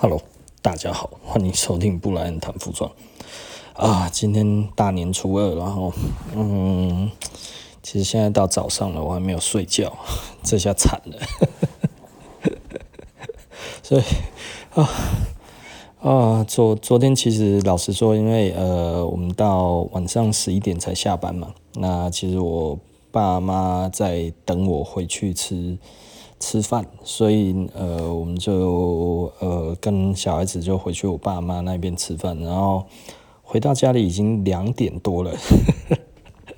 Hello，大家好，欢迎收听布莱恩谈服装啊。今天大年初二，然后嗯，其实现在到早上了，我还没有睡觉，这下惨了。所以啊啊，昨昨天其实老实说，因为呃，我们到晚上十一点才下班嘛，那其实我爸妈在等我回去吃。吃饭，所以呃，我们就呃跟小孩子就回去我爸妈那边吃饭，然后回到家里已经两点多了，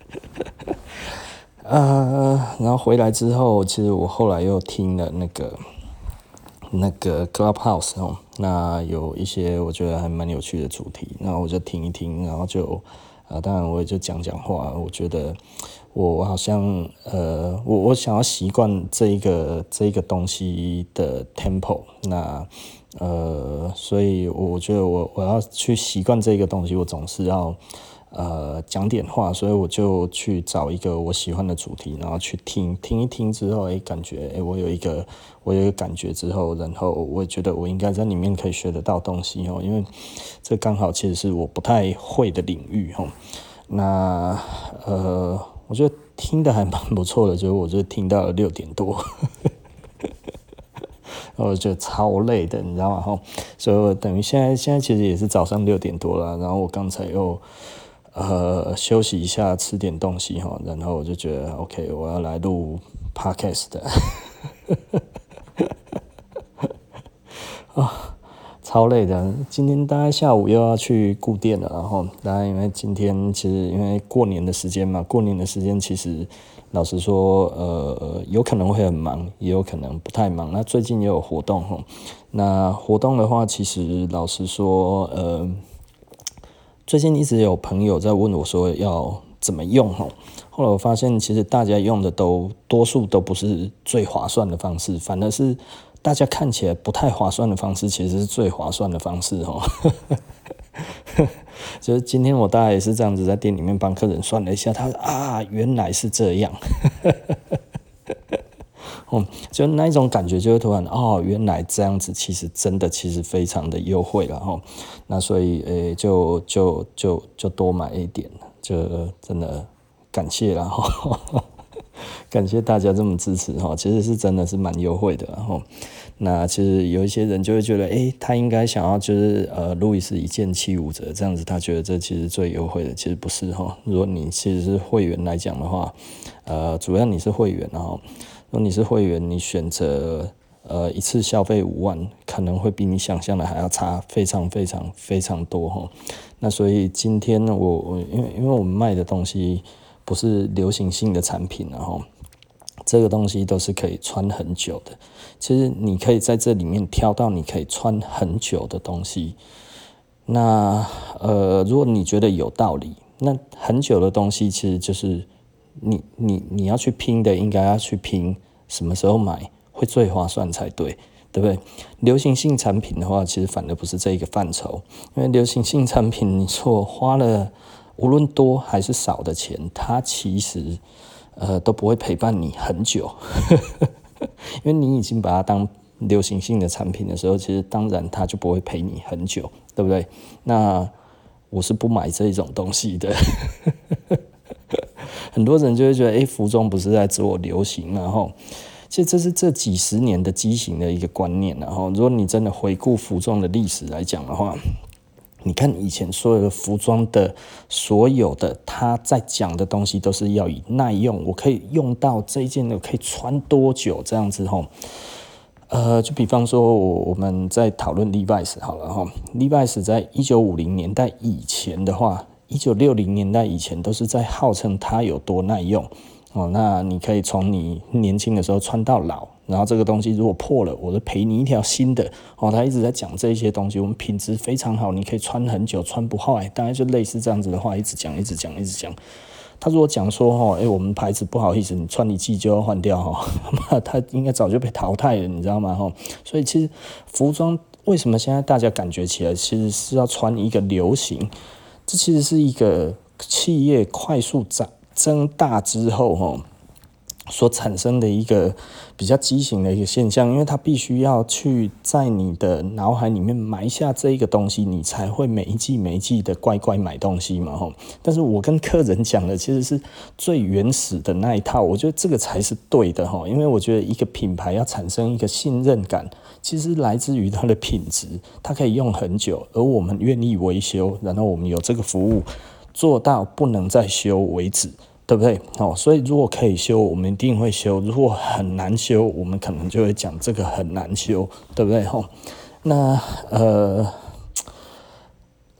呃，然后回来之后，其实我后来又听了那个那个 Clubhouse 哦，那有一些我觉得还蛮有趣的主题，那我就听一听，然后就、呃，当然我也就讲讲话，我觉得。我好像呃，我我想要习惯这一个这一个东西的 tempo，那呃，所以我觉得我我要去习惯这个东西，我总是要呃讲点话，所以我就去找一个我喜欢的主题，然后去听听一听之后，哎、感觉哎、我有一个我有一个感觉之后，然后我觉得我应该在里面可以学得到东西哦，因为这刚好其实是我不太会的领域哦，那呃。我觉得听的还蛮不错的，就是我就听到了六点多，我觉得超累的，你知道吗？哈，所以我等于现在现在其实也是早上六点多了，然后我刚才又呃休息一下，吃点东西哈，然后我就觉得 OK，我要来录 Podcast 的，啊。超累的，今天大概下午又要去顾店了，然后大家因为今天其实因为过年的时间嘛，过年的时间其实老实说，呃，有可能会很忙，也有可能不太忙。那最近也有活动哈，那活动的话，其实老实说，呃，最近一直有朋友在问我说要怎么用哈，后来我发现其实大家用的都多数都不是最划算的方式，反而是。大家看起来不太划算的方式，其实是最划算的方式哦。就是今天我大概也是这样子，在店里面帮客人算了一下，他说啊，原来是这样。哦，就那一种感觉，就会突然哦，原来这样子，其实真的其实非常的优惠了哈。那所以诶、就就就就多买一点，就真的感谢了哈。感谢大家这么支持哈，其实是真的是蛮优惠的然后，那其实有一些人就会觉得，诶、他应该想要就是呃，路易斯一件七五折这样子，他觉得这其实最优惠的，其实不是哈。如果你其实是会员来讲的话，呃，主要你是会员然后，如果你是会员，你选择呃一次消费五万，可能会比你想象的还要差非常非常非常多哈。那所以今天呢，我我因为因为我们卖的东西。不是流行性的产品，然后这个东西都是可以穿很久的。其实你可以在这里面挑到你可以穿很久的东西。那呃，如果你觉得有道理，那很久的东西其实就是你你你要去拼的，应该要去拼什么时候买会最划算才对，对不对？流行性产品的话，其实反而不是这一个范畴，因为流行性产品你说花了。无论多还是少的钱，它其实呃都不会陪伴你很久，因为你已经把它当流行性的产品的时候，其实当然它就不会陪你很久，对不对？那我是不买这一种东西的。很多人就会觉得，哎，服装不是在自我流行，然后其实这是这几十年的畸形的一个观念，然后如果你真的回顾服装的历史来讲的话。你看以前所有的服装的所有的他在讲的东西都是要以耐用，我可以用到这一件的可以穿多久这样子吼，呃，就比方说我我们在讨论 Levi's 好了哈，Levi's 在一九五零年代以前的话，一九六零年代以前都是在号称它有多耐用哦，那你可以从你年轻的时候穿到老。然后这个东西如果破了，我就赔你一条新的。哦，他一直在讲这些东西，我们品质非常好，你可以穿很久，穿不坏。大概就类似这样子的话，一直讲，一直讲，一直讲。他如果讲说，哈，哎，我们牌子不好意思，你穿一季就要换掉，哈，那 他应该早就被淘汰了，你知道吗？哈，所以其实服装为什么现在大家感觉起来其实是要穿一个流行？这其实是一个企业快速长增大之后，哈。所产生的一个比较畸形的一个现象，因为它必须要去在你的脑海里面埋下这一个东西，你才会每一季每一季的乖乖买东西嘛吼。但是我跟客人讲的其实是最原始的那一套，我觉得这个才是对的吼，因为我觉得一个品牌要产生一个信任感，其实来自于它的品质，它可以用很久，而我们愿意维修，然后我们有这个服务做到不能再修为止。对不对？哦，所以如果可以修，我们一定会修；如果很难修，我们可能就会讲这个很难修，对不对？吼，那呃，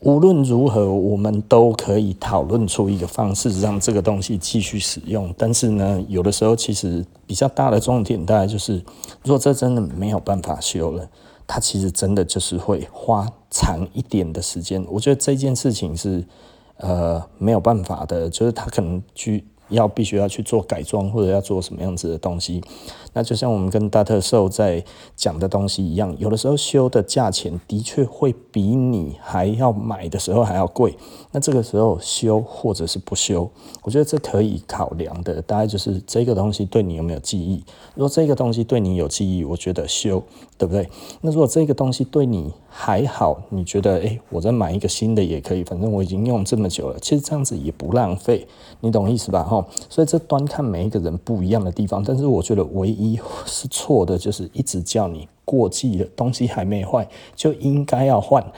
无论如何，我们都可以讨论出一个方式，让这个东西继续使用。但是呢，有的时候其实比较大的重点，大概就是，如果这真的没有办法修了，它其实真的就是会花长一点的时间。我觉得这件事情是。呃，没有办法的，就是他可能去要必须要去做改装，或者要做什么样子的东西。那就像我们跟大特兽在讲的东西一样，有的时候修的价钱的确会比你还要买的时候还要贵。那这个时候修或者是不修，我觉得这可以考量的，大概就是这个东西对你有没有记忆。如果这个东西对你有记忆，我觉得修，对不对？那如果这个东西对你还好，你觉得诶，我再买一个新的也可以，反正我已经用这么久了，其实这样子也不浪费，你懂意思吧？哈，所以这端看每一个人不一样的地方，但是我觉得唯一一是错的，就是一直叫你过季的，东西还没坏就应该要换，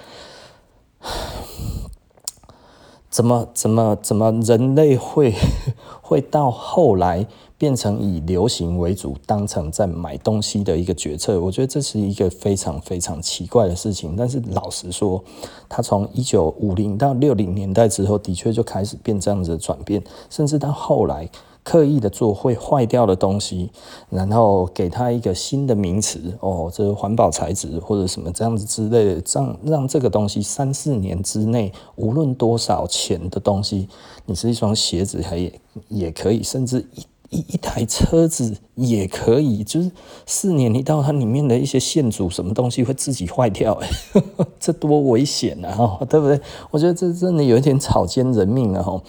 怎么怎么怎么人类会 会到后来？变成以流行为主，当成在买东西的一个决策，我觉得这是一个非常非常奇怪的事情。但是老实说，它从一九五零到六零年代之后，的确就开始变这样子的转变，甚至到后来刻意的做会坏掉的东西，然后给它一个新的名词，哦，这是环保材质或者什么这样子之类的，让让这个东西三四年之内，无论多少钱的东西，你是一双鞋子还也也可以，甚至一。一一台车子也可以，就是四年一到，它里面的一些线组什么东西会自己坏掉，这多危险啊，对不对？我觉得这真的有一点草菅人命了。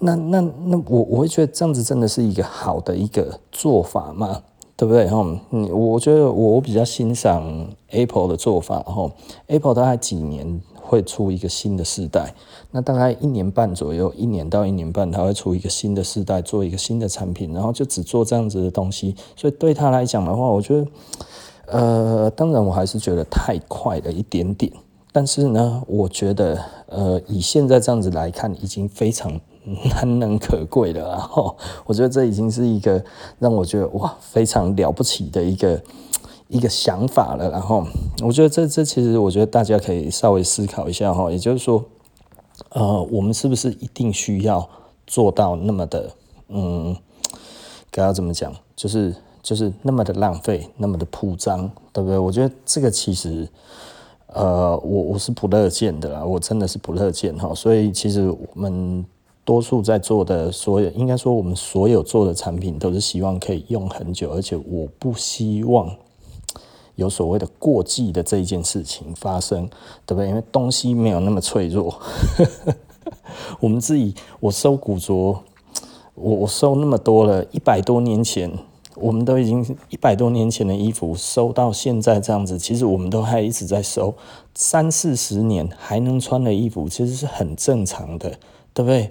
那那那我我会觉得这样子真的是一个好的一个做法嘛，对不对？哈，你，我觉得我比较欣赏 Apple 的做法哈，Apple 大概几年。会出一个新的世代，那大概一年半左右，一年到一年半，它会出一个新的世代，做一个新的产品，然后就只做这样子的东西。所以对他来讲的话，我觉得，呃，当然我还是觉得太快了一点点。但是呢，我觉得，呃，以现在这样子来看，已经非常难能可贵的。然后，我觉得这已经是一个让我觉得哇，非常了不起的一个。一个想法了，然后我觉得这这其实我觉得大家可以稍微思考一下哈，也就是说，呃，我们是不是一定需要做到那么的，嗯，该要怎么讲，就是就是那么的浪费，那么的铺张，对不对？我觉得这个其实，呃，我我是不乐见的啦，我真的是不乐见哈。所以其实我们多数在做的所有，应该说我们所有做的产品都是希望可以用很久，而且我不希望。有所谓的过季的这一件事情发生，对不对？因为东西没有那么脆弱。我们自己，我收古着，我我收那么多了，一百多年前，我们都已经一百多年前的衣服收到现在这样子，其实我们都还一直在收。三四十年还能穿的衣服，其实是很正常的，对不对？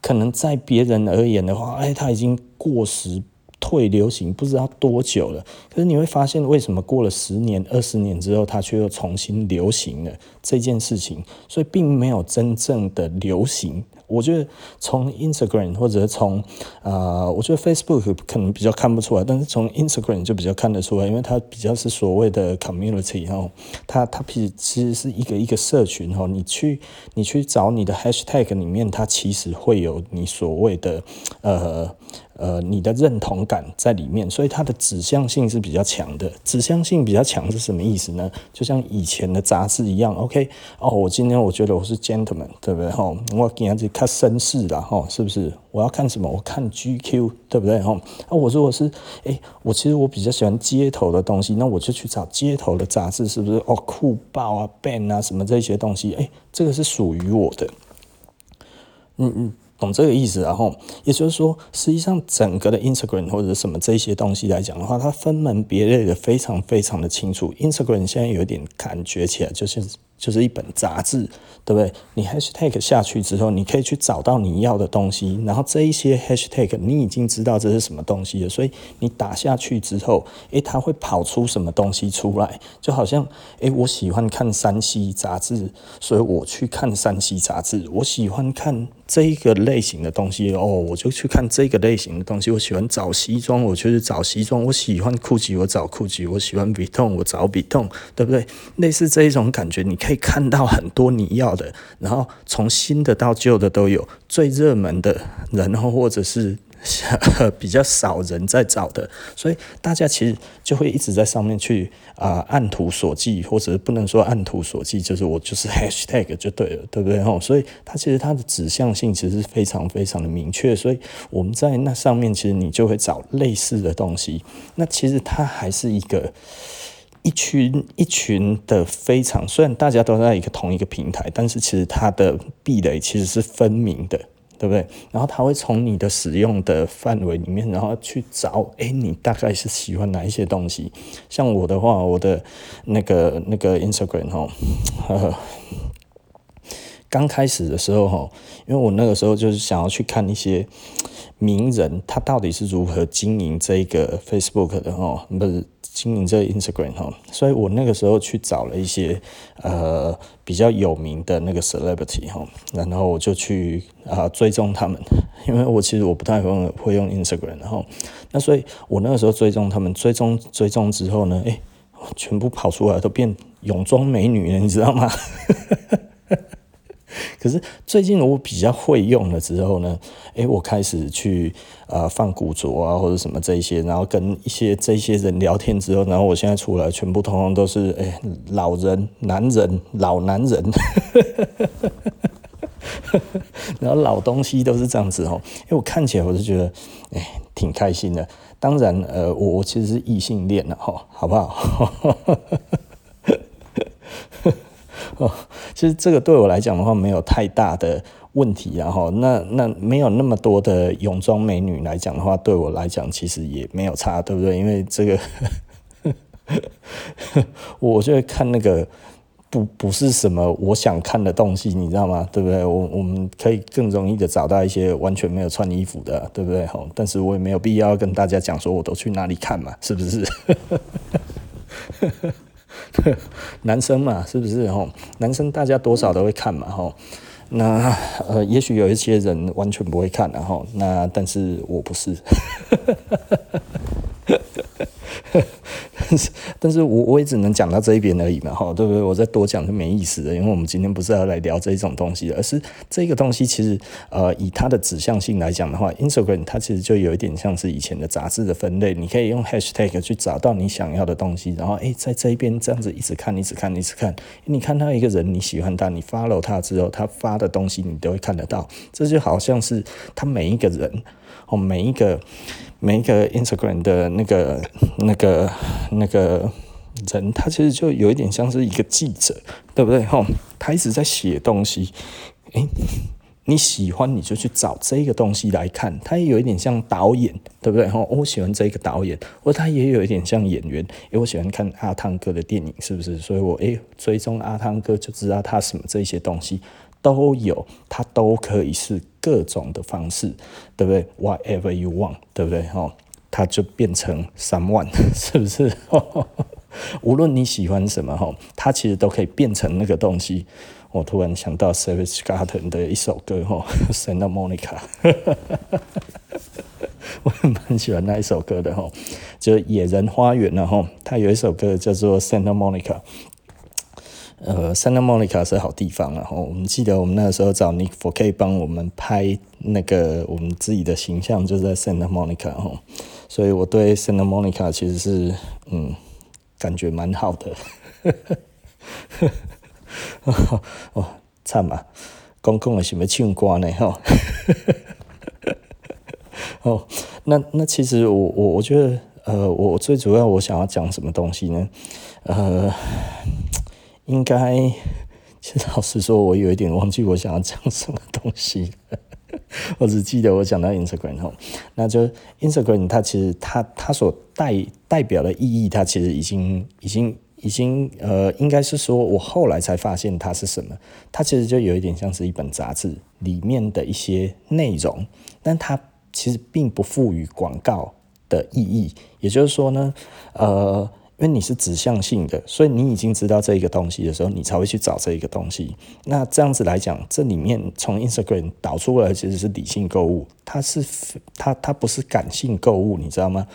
可能在别人而言的话，哎，它已经过时。退流行不知道多久了，可是你会发现，为什么过了十年、二十年之后，它却又重新流行了这件事情？所以并没有真正的流行。我觉得从 Instagram 或者从啊、我觉得 Facebook 可能比较看不出来，但是从 Instagram 就比较看得出来，因为它比较是所谓的 community 哈，它它其实其实是一个一个社群哈，你去你去找你的 hashtag 里面，它其实会有你所谓的呃。呃，你的认同感在里面，所以它的指向性是比较强的。指向性比较强是什么意思呢？就像以前的杂志一样，OK？哦，我今天我觉得我是 gentleman，对不对？吼，我今天去看绅士啦，吼，是不是？我要看什么？我看 GQ，对不对？吼，那我如果是，哎，我其实我比较喜欢街头的东西，那我就去找街头的杂志，是不是？哦，酷报啊，Ben 啊，什么这些东西，哎，这个是属于我的。嗯嗯。懂这个意思，然后也就是说，实际上整个的 Instagram 或者什么这些东西来讲的话，它分门别类的非常非常的清楚。Instagram 现在有点感觉起来就是。就是一本杂志，对不对？你 hashtag 下去之后，你可以去找到你要的东西，然后这一些 hashtag 你已经知道这是什么东西了，所以你打下去之后，诶，它会跑出什么东西出来？就好像，诶，我喜欢看山西杂志，所以我去看山西杂志。我喜欢看这一个类型的东西，哦，我就去看这个类型的东西。我喜欢找西装，我就是找西装。我喜欢裤子我找裤子。我喜欢笔筒我找笔筒对不对？类似这一种感觉，你。可以看到很多你要的，然后从新的到旧的都有，最热门的，然后或者是 比较少人在找的，所以大家其实就会一直在上面去啊、按图索骥，或者不能说按图索骥，就是我就是 hashtag 就对了，对不对？所以它其实它的指向性其实是非常非常的明确，所以我们在那上面其实你就会找类似的东西，那其实它还是一个。一群一群的非常，虽然大家都在一个同一个平台，但是其实它的壁垒其实是分明的，对不对？然后他会从你的使用的范围里面，然后去找，哎，你大概是喜欢哪一些东西？像我的话，我的那个那个 Instagram 哈，呵呵，刚开始的时候哈，因为我那个时候就是想要去看一些名人，他到底是如何经营这个 Facebook 的哈，不是。经营这个 Instagram 哈，所以我那个时候去找了一些呃比较有名的那个 celebrity 哈，然后我就去啊、追踪他们，因为我其实我不太会会用 Instagram，然后那所以我那个时候追踪他们，追踪追踪之后呢，诶，全部跑出来都变泳装美女了，你知道吗？可是最近我比较会用了之后呢，诶，我开始去呃放古着啊或者什么这些，然后跟一些这些人聊天之后，然后我现在出来全部通通都是诶老人、男人、老男人，然后老东西都是这样子哦，因为我看起来我就觉得诶挺开心的。当然呃我我其实是异性恋了哈，好不好？其实这个对我来讲的话，没有太大的问题，然后那那没有那么多的泳装美女来讲的话，对我来讲其实也没有差，对不对？因为这个，我就会看那个不不是什么我想看的东西，你知道吗？对不对？我我们可以更容易的找到一些完全没有穿衣服的，对不对？好，但是我也没有必要跟大家讲说我都去哪里看嘛，是不是？男生嘛，是不是吼？男生大家多少都会看嘛吼。那呃，也许有一些人完全不会看然后，那但是我不是。但是，但是我我也只能讲到这一边而已嘛，哈，对不对？我再多讲就没意思了，因为我们今天不是要来聊这一种东西的，而是这个东西其实，呃，以它的指向性来讲的话，Instagram 它其实就有一点像是以前的杂志的分类，你可以用 Hashtag 去找到你想要的东西，然后诶，在这一边这样子一直看，一直看，一直看，你看到一个人你喜欢他，你 follow 他之后，他发的东西你都会看得到，这就好像是他每一个人，哦，每一个。每一个 Instagram 的那个、那个、那个人，他其实就有一点像是一个记者，对不对？吼，他一直在写东西。诶，你喜欢你就去找这个东西来看，他也有一点像导演，对不对？吼，我喜欢这个导演，或他也有一点像演员。诶，我喜欢看阿汤哥的电影，是不是？所以我诶追踪阿汤哥就知道他什么这些东西。都有，它都可以是各种的方式，对不对？Whatever you want，对不对？哈，它就变成 someone，是不是？无论你喜欢什么，哈，它其实都可以变成那个东西。我突然想到 Savage Garden 的一首歌，哈，Santa Monica，我很蛮喜欢那一首歌的，哈，就是野人花园，然后它有一首歌叫做 Santa Monica。呃，Santa Monica 是好地方，然后我们记得我们那个时候找 Nick 可以帮我们拍那个我们自己的形象，就在 Santa Monica 哈，所以我对 Santa Monica 其实是嗯感觉蛮好的，哦，惨嘛，公共的什么庆瓜呢哈，哦，那那其实我我我觉得呃，我最主要我想要讲什么东西呢？呃。应该，其实老实说，我有一点忘记我想要讲什么东西。我只记得我讲到 Instagram 后，那就 Instagram 它其实它它所代代表的意义，它其实已经已经已经呃，应该是说我后来才发现它是什么。它其实就有一点像是一本杂志里面的一些内容，但它其实并不赋予广告的意义。也就是说呢，呃。因为你是指向性的，所以你已经知道这一个东西的时候，你才会去找这一个东西。那这样子来讲，这里面从 Instagram 导出来其实是理性购物，它是它它不是感性购物，你知道吗？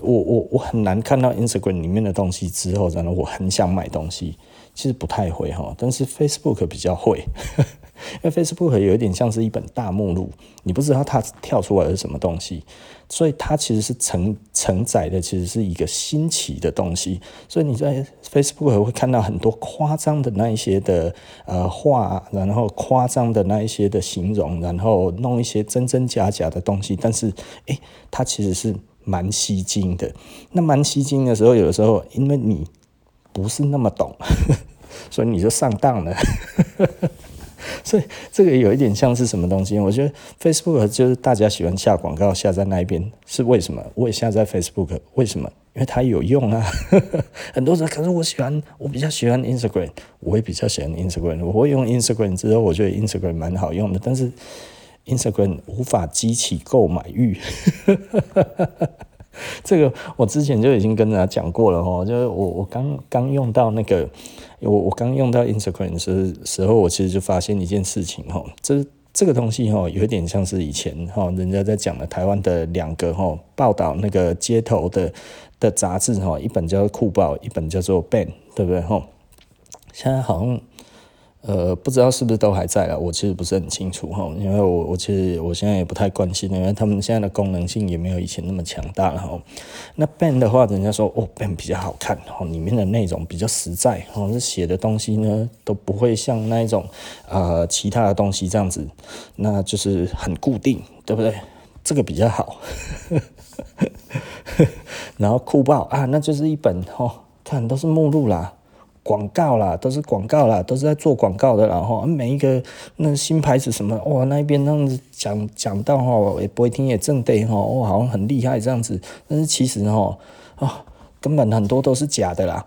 我我我很难看到 Instagram 里面的东西之后，然后我很想买东西，其实不太会哈，但是 Facebook 比较会。因为 Facebook 有一点像是一本大目录，你不知道它跳出来是什么东西，所以它其实是承承载的，其实是一个新奇的东西。所以你在 Facebook 会看到很多夸张的那一些的呃话，然后夸张的那一些的形容，然后弄一些真真假假的东西。但是，诶，它其实是蛮吸睛的。那蛮吸睛的时候，有的时候因为你不是那么懂，所以你就上当了。所以这个有一点像是什么东西？我觉得 Facebook 就是大家喜欢下广告下在那一边，是为什么？我也下载 Facebook，为什么？因为它有用啊。很多人可是我喜欢，我比较喜欢 Instagram，我也比较喜欢 Instagram。我会用 Instagram 之后，我觉得 Instagram 蛮好用的，但是 Instagram 无法激起购买欲。这个我之前就已经跟大家讲过了哈，就是我我刚刚用到那个，我我刚用到 Instagram 的时时候，我其实就发现一件事情哈，这这个东西哈，有点像是以前哈，人家在讲的台湾的两个哈报道那个街头的的杂志哈，一本叫做酷报，一本叫做 Ban，对不对哈？现在好像。呃，不知道是不是都还在了，我其实不是很清楚哈，因为我我其实我现在也不太关心，因为他们现在的功能性也没有以前那么强大了哈。那 ban 的话，人家说哦 ban 比较好看哈，里面的内容比较实在哈，这写的东西呢都不会像那一种呃其他的东西这样子，那就是很固定，对不对？这个比较好。然后酷报啊，那就是一本哦，看都是目录啦。广告啦，都是广告啦，都是在做广告的，然后每一个那新牌子什么，哇，那边那样子讲讲到哈，也不会听也正对哈，哇，好像很厉害这样子，但是其实哈，啊，根本很多都是假的啦，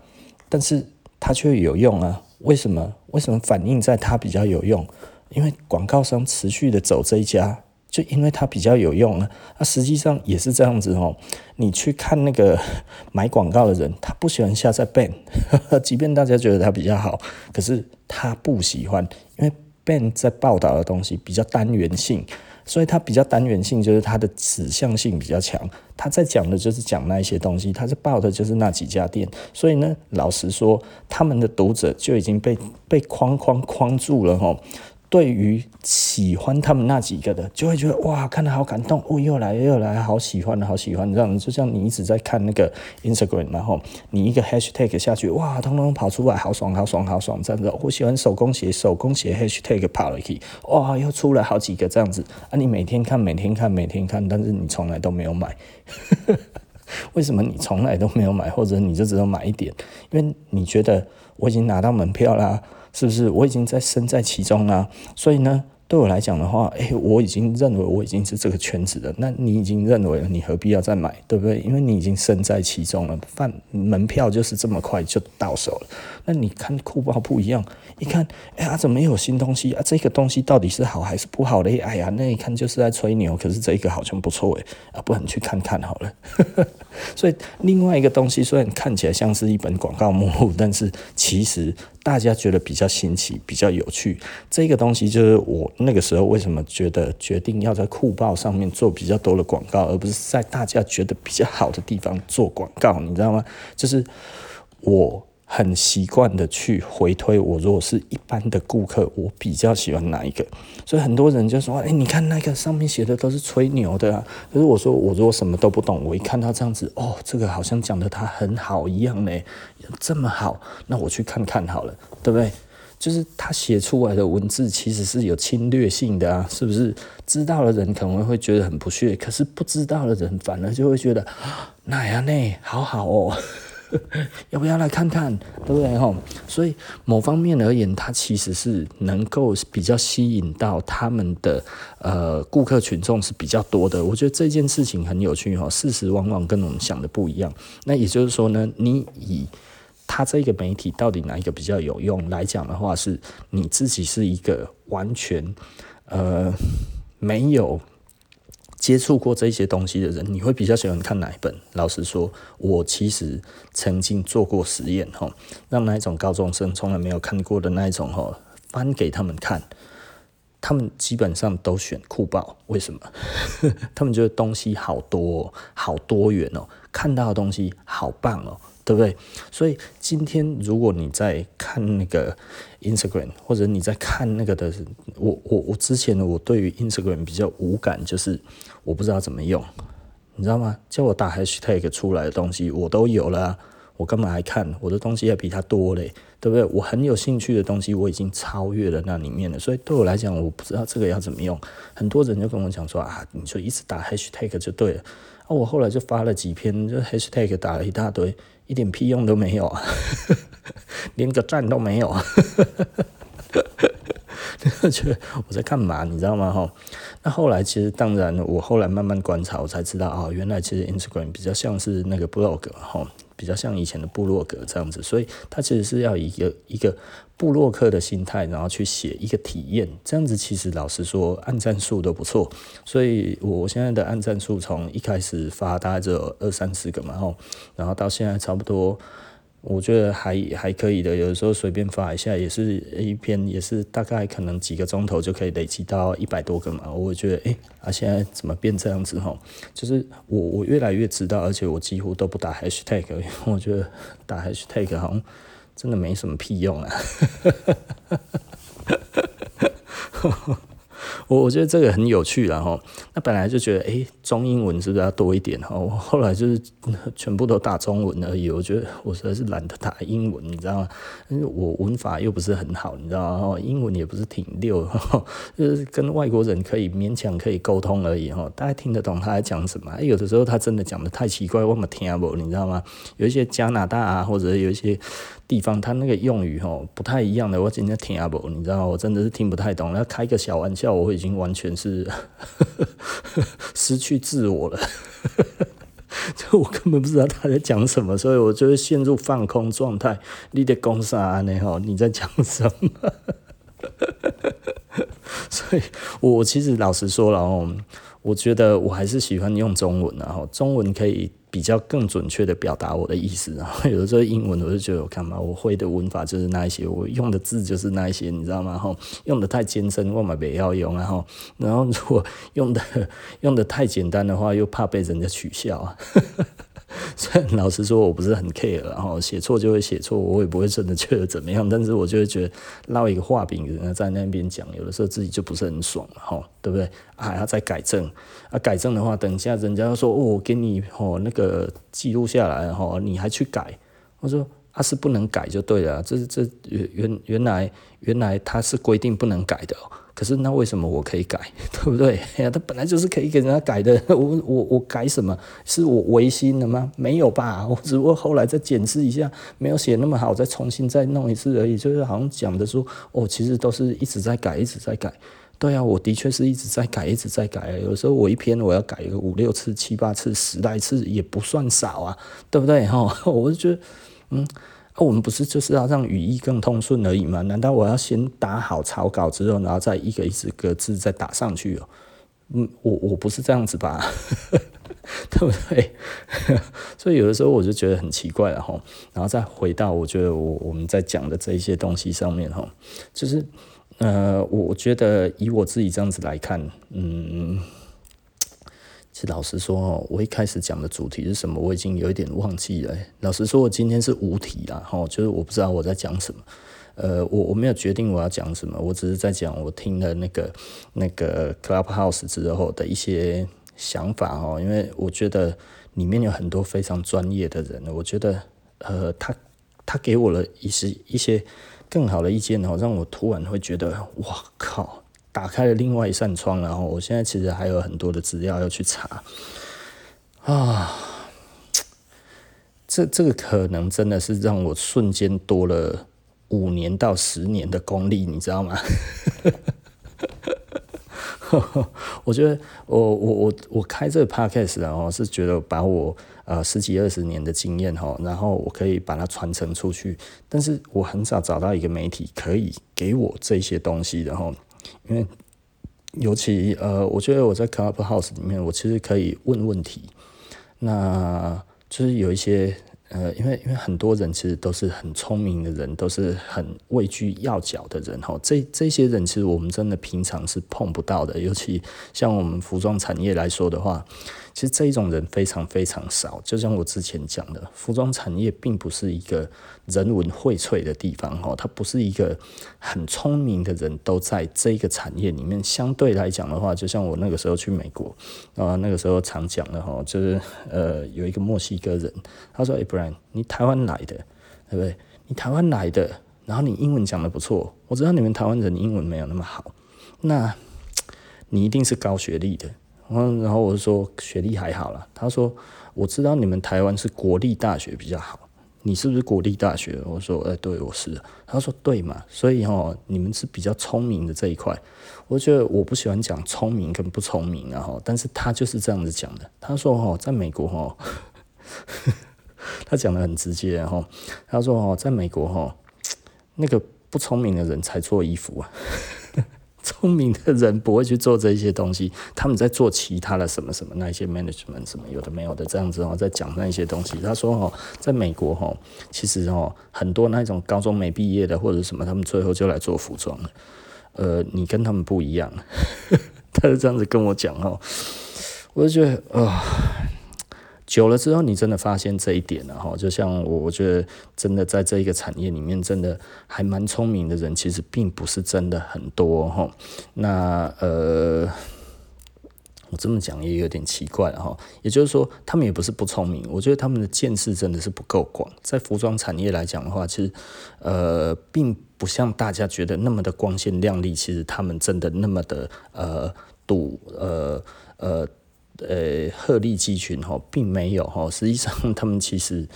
但是它却有用啊，为什么？为什么反映在它比较有用？因为广告商持续的走这一家。就因为它比较有用啊，那实际上也是这样子哦。你去看那个 买广告的人，他不喜欢下载 Ban，即便大家觉得它比较好，可是他不喜欢，因为 Ban 在报道的东西比较单元性，所以它比较单元性就是它的指向性比较强，他在讲的就是讲那一些东西，他是报的就是那几家店，所以呢，老实说，他们的读者就已经被被框框框住了哈。对于喜欢他们那几个的，就会觉得哇，看得好感动哦，又来又来，好喜欢好喜欢这样。就像你一直在看那个 Instagram，然后你一个 Hashtag 下去，哇，通通跑出来，好爽好爽好爽这样子。我喜欢手工鞋，手工鞋 Hashtag 跑了去，哇，又出来好几个这样子啊！你每天看，每天看，每天看，但是你从来都没有买，为什么你从来都没有买？或者你就只有买一点？因为你觉得我已经拿到门票啦。是不是我已经在身在其中了？所以呢，对我来讲的话，诶，我已经认为我已经是这个圈子了。那你已经认为了，你何必要再买，对不对？因为你已经身在其中了，饭门票就是这么快就到手了。那你看酷报不一样，一看，哎呀，怎么有新东西啊？这个东西到底是好还是不好嘞？哎呀，那一看就是在吹牛。可是这一个好像不错诶，啊，不然去看看好了。所以另外一个东西虽然看起来像是一本广告目录，但是其实。大家觉得比较新奇、比较有趣，这个东西就是我那个时候为什么觉得决定要在酷报上面做比较多的广告，而不是在大家觉得比较好的地方做广告，你知道吗？就是我很习惯的去回推，我如果是一般的顾客，我比较喜欢哪一个？所以很多人就说：“哎，你看那个上面写的都是吹牛的啊。”可是我说，我如果什么都不懂，我一看到这样子，哦，这个好像讲的他很好一样呢。这么好，那我去看看好了，对不对？就是他写出来的文字其实是有侵略性的啊，是不是？知道的人可能会觉得很不屑，可是不知道的人反而就会觉得那样呢，好好哦。要不要来看看？对不对？吼，所以某方面而言，它其实是能够比较吸引到他们的呃顾客群众是比较多的。我觉得这件事情很有趣哈，事实往往跟我们想的不一样。那也就是说呢，你以他这个媒体到底哪一个比较有用来讲的话，是你自己是一个完全呃没有。接触过这些东西的人，你会比较喜欢看哪一本？老实说，我其实曾经做过实验，哈，让那一种高中生从来没有看过的那一种，哈，翻给他们看，他们基本上都选酷报。为什么？他们觉得东西好多，好多元哦，看到的东西好棒哦。对不对？所以今天如果你在看那个 Instagram，或者你在看那个的，我我我之前，我对于 Instagram 比较无感，就是我不知道怎么用，你知道吗？叫我打 hashtag 出来的东西我都有了，我干嘛还看？我的东西还比他多嘞，对不对？我很有兴趣的东西我已经超越了那里面了，所以对我来讲，我不知道这个要怎么用。很多人就跟我讲说啊，你就一直打 hashtag 就对了。啊，我后来就发了几篇，就 hashtag 打了一大堆。一点屁用都没有啊，连个赞都没有啊，觉得我在干嘛？你知道吗？哈，那后来其实当然，我后来慢慢观察，我才知道啊，原来其实 Instagram 比较像是那个 blog 哈。比较像以前的部落格这样子，所以它其实是要一个一个布洛克的心态，然后去写一个体验，这样子其实老实说，按赞数都不错。所以我现在的按赞数从一开始发大概只有二三十个嘛，吼，然后到现在差不多。我觉得还还可以的，有的时候随便发一下也是一篇，也是大概可能几个钟头就可以累积到一百多个嘛。我觉得，哎、啊，现在怎么变这样子哈？就是我我越来越知道，而且我几乎都不打 hashtag，因为我觉得打 hashtag 好像真的没什么屁用啊。我我觉得这个很有趣，然后那本来就觉得，哎、中英文是不是要多一点？哈，我后来就是全部都打中文而已。我觉得我实在是懒得打英文，你知道吗？因为我文法又不是很好，你知道吗？英文也不是挺溜，就是跟外国人可以勉强可以沟通而已，哈，大家听得懂他在讲什么。有的时候他真的讲得太奇怪，我没听不，你知道吗？有一些加拿大啊，或者有一些。地方他那个用语吼不太一样的，我今天听不，你知道我真的是听不太懂。然后开个小玩笑，我已经完全是 失去自我了，就我根本不知道他在讲什么，所以我就会陷入放空状态。你在讲啥呢？吼，你在讲什么？所以我其实老实说了哦，我觉得我还是喜欢用中文，然后中文可以。比较更准确的表达我的意思，然后有的时候英文我就觉得我看嘛，我会的文法就是那一些，我用的字就是那一些，你知道吗？用的太艰深，我嘛不要用，然后，然后如果用的用的太简单的话，又怕被人家取笑啊。虽然老实说，我不是很 care，然后写错就会写错，我也不会真的觉得怎么样，但是我就会觉得烙一个画饼，人在那边讲，有的时候自己就不是很爽了，哈，对不对？还要再改正啊，改正的话，等一下人家说哦，我给你哦那个记录下来，哈，你还去改，我说啊是不能改就对了，这是这原原来原来他是规定不能改的。可是那为什么我可以改，对不对？哎呀，他本来就是可以给人家改的，我我我改什么？是我违心了吗？没有吧，我只不过后来再检视一下，没有写那么好，再重新再弄一次而已。就是好像讲的说，哦，其实都是一直在改，一直在改。对啊，我的确是一直在改，一直在改。有时候我一篇我要改个五六次、七八次、十来次也不算少啊，对不对？哈，我就觉得，嗯。我们不是就是要让语义更通顺而已吗？难道我要先打好草稿之后，然后再一个一个字再打上去哦？嗯，我我不是这样子吧？对不对？所以有的时候我就觉得很奇怪了哈。然后再回到我觉得我我们在讲的这一些东西上面哈，就是呃，我觉得以我自己这样子来看，嗯。其实老实说哦，我一开始讲的主题是什么，我已经有一点忘记了。老实说，我今天是无题啦，哈，就是我不知道我在讲什么。呃，我我没有决定我要讲什么，我只是在讲我听了那个那个 Clubhouse 之后的一些想法哦。因为我觉得里面有很多非常专业的人，我觉得呃，他他给我了一些一些更好的意见哦，让我突然会觉得，哇靠！打开了另外一扇窗，然后我现在其实还有很多的资料要去查啊。这这个可能真的是让我瞬间多了五年到十年的功力，你知道吗？我觉得我我我我开这个 podcast 然后是觉得把我呃十几二十年的经验哈，然后我可以把它传承出去，但是我很少找到一个媒体可以给我这些东西的哈，因为尤其呃，我觉得我在 Clubhouse 里面，我其实可以问问题，那就是有一些。呃，因为因为很多人其实都是很聪明的人，都是很位居要角的人哈。这这些人其实我们真的平常是碰不到的，尤其像我们服装产业来说的话。其实这一种人非常非常少，就像我之前讲的，服装产业并不是一个人文荟萃的地方哈，它不是一个很聪明的人都在这个产业里面。相对来讲的话，就像我那个时候去美国啊，那个时候常讲的哈，就是呃有一个墨西哥人，他说：“欸，不然你台湾来的，对不对？你台湾来的，然后你英文讲得不错，我知道你们台湾人英文没有那么好，那你一定是高学历的。”嗯，然后我就说学历还好啦。他说我知道你们台湾是国立大学比较好，你是不是国立大学？我说哎，对，我是。他说对嘛，所以哦，你们是比较聪明的这一块。我觉得我不喜欢讲聪明跟不聪明啊哈，但是他就是这样子讲的。他说哦，在美国哈，他讲得很直接哈。他说哦，在美国哈，那个不聪明的人才做衣服啊。聪明的人不会去做这些东西，他们在做其他的什么什么那些 management 什么有的没有的这样子哦，在讲那些东西。他说哦，在美国哦，其实哦很多那种高中没毕业的或者什么，他们最后就来做服装了。呃，你跟他们不一样，他是这样子跟我讲哦，我就觉得啊。久了之后，你真的发现这一点了哈。就像我，我觉得真的在这一个产业里面，真的还蛮聪明的人，其实并不是真的很多哈。那呃，我这么讲也有点奇怪哈。也就是说，他们也不是不聪明，我觉得他们的见识真的是不够广。在服装产业来讲的话，其实呃，并不像大家觉得那么的光鲜亮丽。其实他们真的那么的呃赌呃呃。呃，鹤立鸡群哈，并没有哈。实际上，他们其实，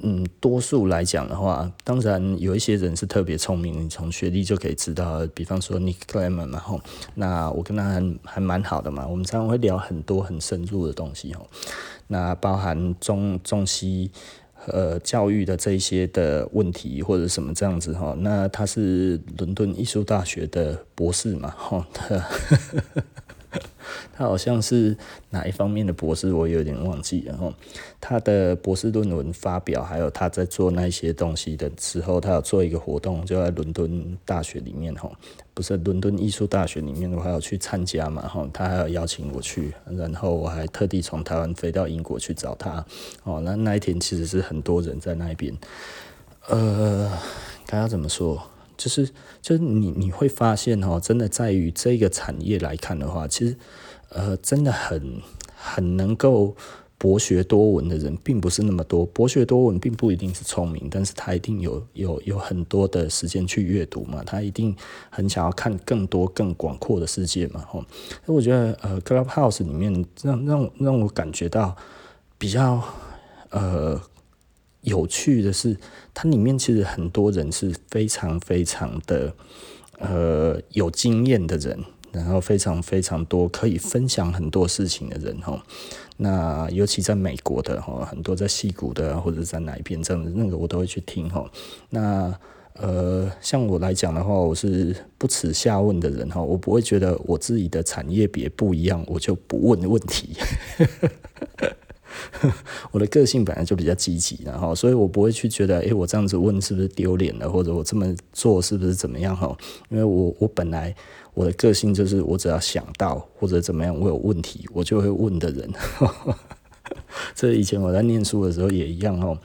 嗯，多数来讲的话，当然有一些人是特别聪明，你从学历就可以知道。比方说 Nick Clement 嘛，哈，那我跟他还还蛮好的嘛，我们常常会聊很多很深入的东西哈。那包含中中西呃教育的这一些的问题或者什么这样子哈。那他是伦敦艺术大学的博士嘛，哈。他好像是哪一方面的博士，我有点忘记。然后他的博士论文发表，还有他在做那些东西的时候，他有做一个活动，就在伦敦大学里面吼，不是伦敦艺术大学里面，我还有去参加嘛吼，他还要邀请我去，然后我还特地从台湾飞到英国去找他。哦，那那一天其实是很多人在那边，呃，该要怎么说？就是就是你你会发现哦，真的在于这个产业来看的话，其实呃真的很很能够博学多闻的人并不是那么多。博学多闻并不一定是聪明，但是他一定有有有很多的时间去阅读嘛，他一定很想要看更多更广阔的世界嘛。哈，所以我觉得呃，Clubhouse 里面让让让我感觉到比较呃。有趣的是，它里面其实很多人是非常非常的呃有经验的人，然后非常非常多可以分享很多事情的人哈。那尤其在美国的哈，很多在矽谷的或者在哪一边这样的那个我都会去听哈。那呃，像我来讲的话，我是不耻下问的人哈，我不会觉得我自己的产业别不一样，我就不问问题。我的个性本来就比较积极，然后，所以我不会去觉得，诶，我这样子问是不是丢脸了，或者我这么做是不是怎么样哈？因为我我本来我的个性就是，我只要想到或者怎么样，我有问题我就会问的人。这以前我在念书的时候也一样哦。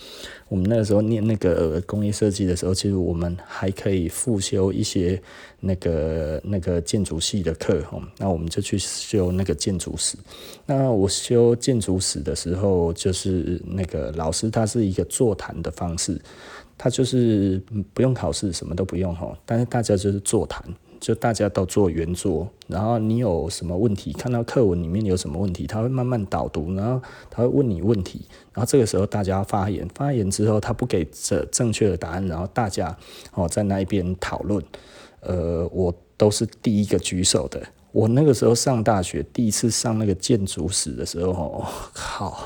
我们那个时候念那个工业设计的时候，其实我们还可以复修一些那个那个建筑系的课哦。那我们就去修那个建筑史。那我修建筑史的时候，就是那个老师他是一个座谈的方式，他就是不用考试，什么都不用哈。但是大家就是座谈，就大家都做原作，然后你有什么问题，看到课文里面有什么问题，他会慢慢导读，然后他会问你问题，然后这个时候大家发言，发言之后他不给这正确的答案，然后大家哦在那一边讨论，呃，我都是第一个举手的。我那个时候上大学第一次上那个建筑史的时候，哦靠！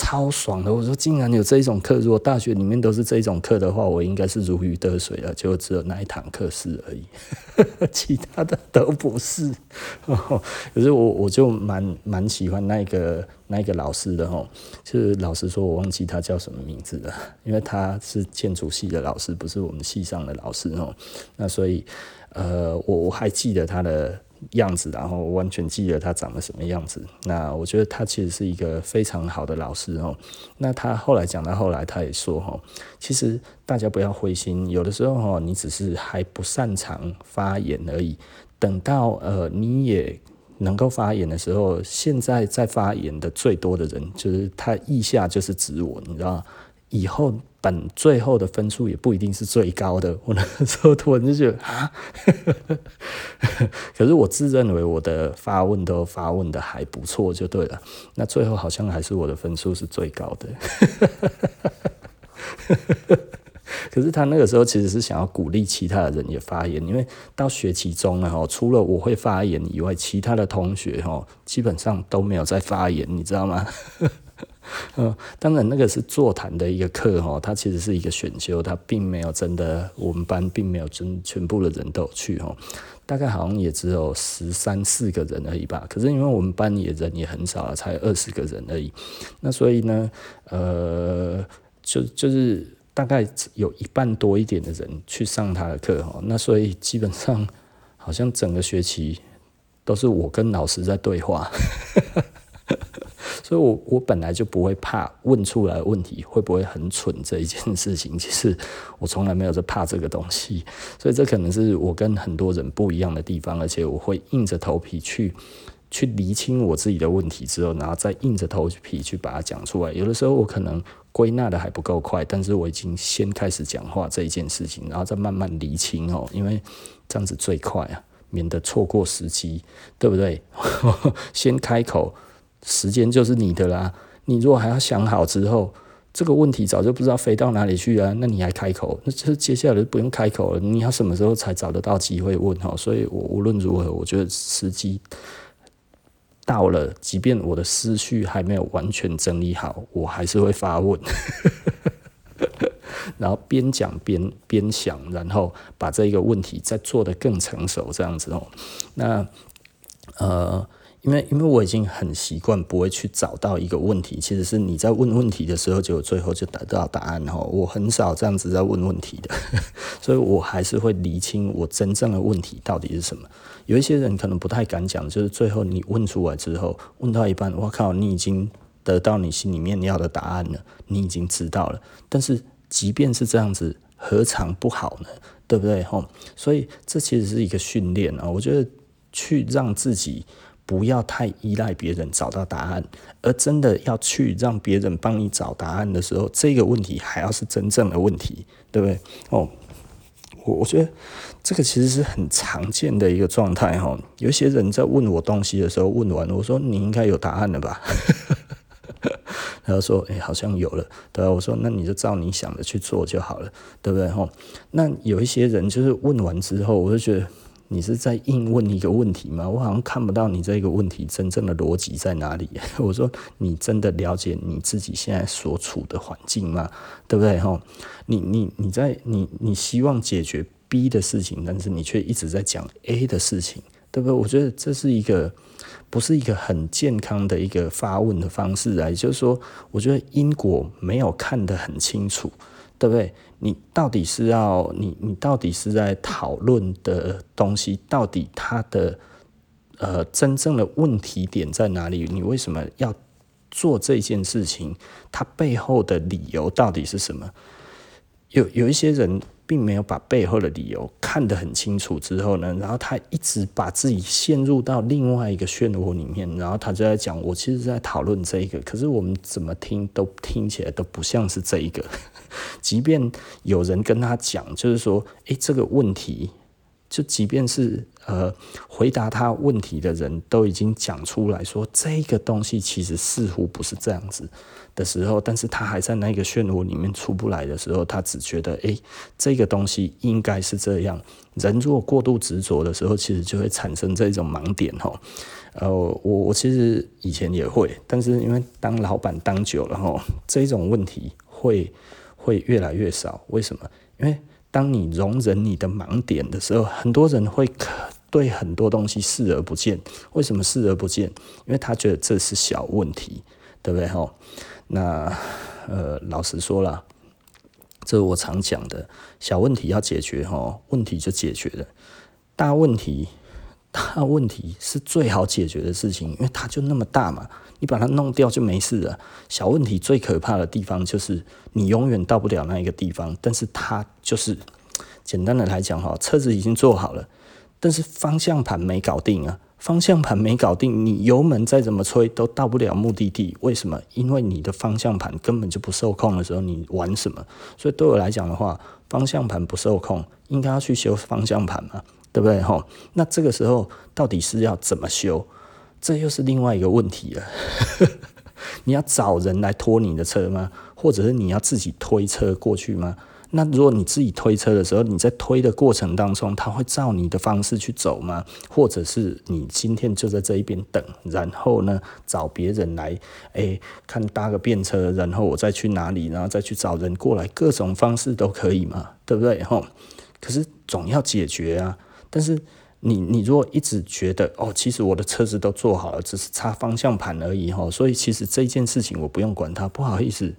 超爽的！我说，竟然有这一种课。如果大学里面都是这一种课的话，我应该是如鱼得水了。就只有那一堂课是而已，其他的都不是。可是我我就蛮蛮喜欢那个那个老师的吼。就是老师说我忘记他叫什么名字了，因为他是建筑系的老师，不是我们系上的老师哦。那所以呃，我我还记得他的。样子，然后完全记得他长得什么样子。那我觉得他其实是一个非常好的老师哦。那他后来讲到后来，他也说哈，其实大家不要灰心，有的时候哈，你只是还不擅长发言而已。等到呃你也能够发言的时候，现在在发言的最多的人，就是他意下就是指我，你知道？以后本最后的分数也不一定是最高的。我那时候突然就觉得 啊，可是我自认为我的发问都发问的还不错，就对了。那最后好像还是我的分数是最高的。可是他那个时候其实是想要鼓励其他的人也发言，因为到学期中了，除了我会发言以外，其他的同学基本上都没有在发言，你知道吗？嗯，当然那个是座谈的一个课哈，它其实是一个选修，它并没有真的，我们班并没有真全部的人都有去哈，大概好像也只有十三四个人而已吧。可是因为我们班也人也很少了，才二十个人而已，那所以呢，呃，就就是大概有一半多一点的人去上他的课哈，那所以基本上好像整个学期都是我跟老师在对话。所以我，我本来就不会怕问出来问题会不会很蠢这一件事情，其实我从来没有在怕这个东西。所以，这可能是我跟很多人不一样的地方，而且我会硬着头皮去去厘清我自己的问题之后，然后再硬着头皮去把它讲出来。有的时候我可能归纳的还不够快，但是我已经先开始讲话这一件事情，然后再慢慢厘清哦，因为这样子最快啊，免得错过时机，对不对？先开口。时间就是你的啦，你如果还要想好之后，这个问题早就不知道飞到哪里去啊，那你还开口，那这接下来就不用开口了。你要什么时候才找得到机会问哈？所以我无论如何，我觉得时机到了，即便我的思绪还没有完全整理好，我还是会发问，然后边讲边边想，然后把这个问题再做得更成熟，这样子哦。那呃。因为因为我已经很习惯不会去找到一个问题，其实是你在问问题的时候，就最后就得到答案哈。我很少这样子在问问题的，所以我还是会厘清我真正的问题到底是什么。有一些人可能不太敢讲，就是最后你问出来之后，问到一半，我靠，你已经得到你心里面要的答案了，你已经知道了。但是即便是这样子，何尝不好呢？对不对？吼，所以这其实是一个训练啊。我觉得去让自己。不要太依赖别人找到答案，而真的要去让别人帮你找答案的时候，这个问题还要是真正的问题，对不对？哦，我我觉得这个其实是很常见的一个状态哈。有些人在问我东西的时候，问完我说，你应该有答案了吧？然后说，哎，好像有了。对吧？我说，那你就照你想的去做就好了，对不对？哦，那有一些人就是问完之后，我就觉得。你是在硬问一个问题吗？我好像看不到你这个问题真正的逻辑在哪里。我说，你真的了解你自己现在所处的环境吗？对不对？哈，你你你在你你希望解决 B 的事情，但是你却一直在讲 A 的事情，对不对？我觉得这是一个不是一个很健康的一个发问的方式啊。也就是说，我觉得因果没有看得很清楚。对不对？你到底是要你你到底是在讨论的东西，到底它的呃真正的问题点在哪里？你为什么要做这件事情？它背后的理由到底是什么？有有一些人并没有把背后的理由看得很清楚之后呢，然后他一直把自己陷入到另外一个漩涡里面，然后他就在讲，我其实在讨论这一个，可是我们怎么听都听起来都不像是这一个，即便有人跟他讲，就是说，诶，这个问题。就即便是呃回答他问题的人都已经讲出来说，这个东西其实似乎不是这样子的时候，但是他还在那个漩涡里面出不来的时候，他只觉得诶，这个东西应该是这样。人如果过度执着的时候，其实就会产生这种盲点哦。呃，我我其实以前也会，但是因为当老板当久了哈，这种问题会会越来越少。为什么？因为当你容忍你的盲点的时候，很多人会对很多东西视而不见。为什么视而不见？因为他觉得这是小问题，对不对？吼，那呃，老实说了，这是我常讲的，小问题要解决，吼，问题就解决了。大问题，大问题是最好解决的事情，因为它就那么大嘛。你把它弄掉就没事了。小问题最可怕的地方就是你永远到不了那一个地方，但是它就是简单的来讲哈，车子已经做好了，但是方向盘没搞定啊。方向盘没搞定，你油门再怎么吹都到不了目的地。为什么？因为你的方向盘根本就不受控的时候，你玩什么？所以对我来讲的话，方向盘不受控，应该要去修方向盘嘛，对不对？哈，那这个时候到底是要怎么修？这又是另外一个问题了。你要找人来拖你的车吗？或者是你要自己推车过去吗？那如果你自己推车的时候，你在推的过程当中，他会照你的方式去走吗？或者是你今天就在这一边等，然后呢，找别人来，哎，看搭个便车，然后我再去哪里，然后再去找人过来，各种方式都可以嘛，对不对？吼，可是总要解决啊，但是。你你如果一直觉得哦，其实我的车子都做好了，只是差方向盘而已哈，所以其实这件事情我不用管它。不好意思，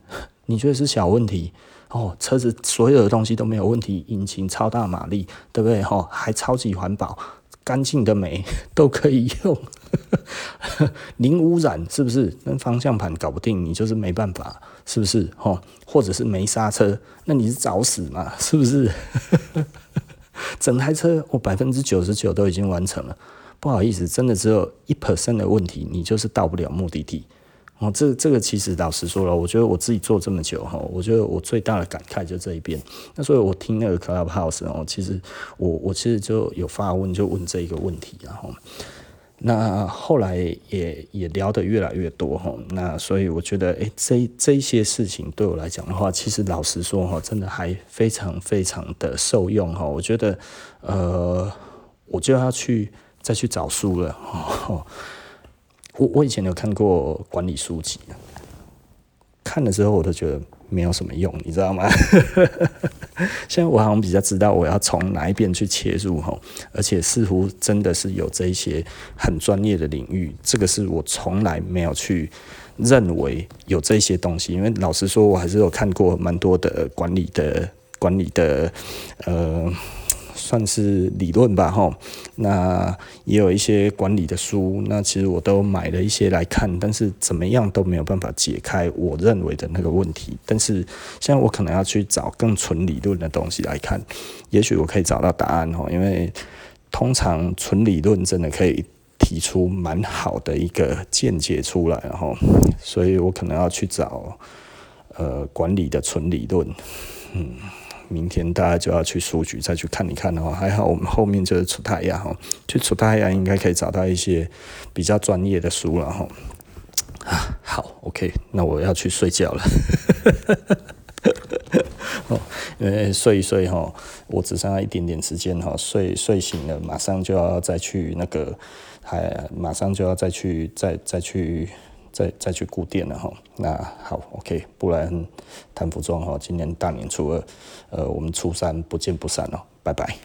你觉得是小问题哦？车子所有的东西都没有问题，引擎超大马力，对不对哈？还超级环保，干净的煤 都可以用，零污染是不是？那方向盘搞不定，你就是没办法，是不是哈？或者是没刹车，那你是找死嘛？是不是？整台车我百分之九十九都已经完成了，不好意思，真的只有一 percent 的问题，你就是到不了目的地。哦，这这个其实老实说了，我觉得我自己做这么久哈，我觉得我最大的感慨就这一边。那所以我听那个 Clubhouse 哦，其实我我其实就有发问，就问这一个问题，然后。那后来也也聊得越来越多哈，那所以我觉得，哎，这这些事情对我来讲的话，其实老实说哈，真的还非常非常的受用哈。我觉得，呃，我就要去再去找书了。我我以前有看过管理书籍，看的时候我都觉得。没有什么用，你知道吗？现在我好像比较知道我要从哪一边去切入吼，而且似乎真的是有这一些很专业的领域，这个是我从来没有去认为有这些东西，因为老实说，我还是有看过蛮多的管理的管理的呃。算是理论吧，哈，那也有一些管理的书，那其实我都买了一些来看，但是怎么样都没有办法解开我认为的那个问题。但是现在我可能要去找更纯理论的东西来看，也许我可以找到答案，哈，因为通常纯理论真的可以提出蛮好的一个见解出来，然后，所以我可能要去找呃管理的纯理论，嗯。明天大家就要去书局再去看一看的话。还好我们后面就是出太阳哈，去出太阳应该可以找到一些比较专业的书了哈。啊，好，OK，那我要去睡觉了。哦，因为睡一睡哈，我只剩下一点点时间哈，睡睡醒了马上就要再去那个，还马上就要再去再再去。再再去固定了哈，那好，OK，不然谈服装哈，今年大年初二，呃，我们初三不见不散哦，拜拜。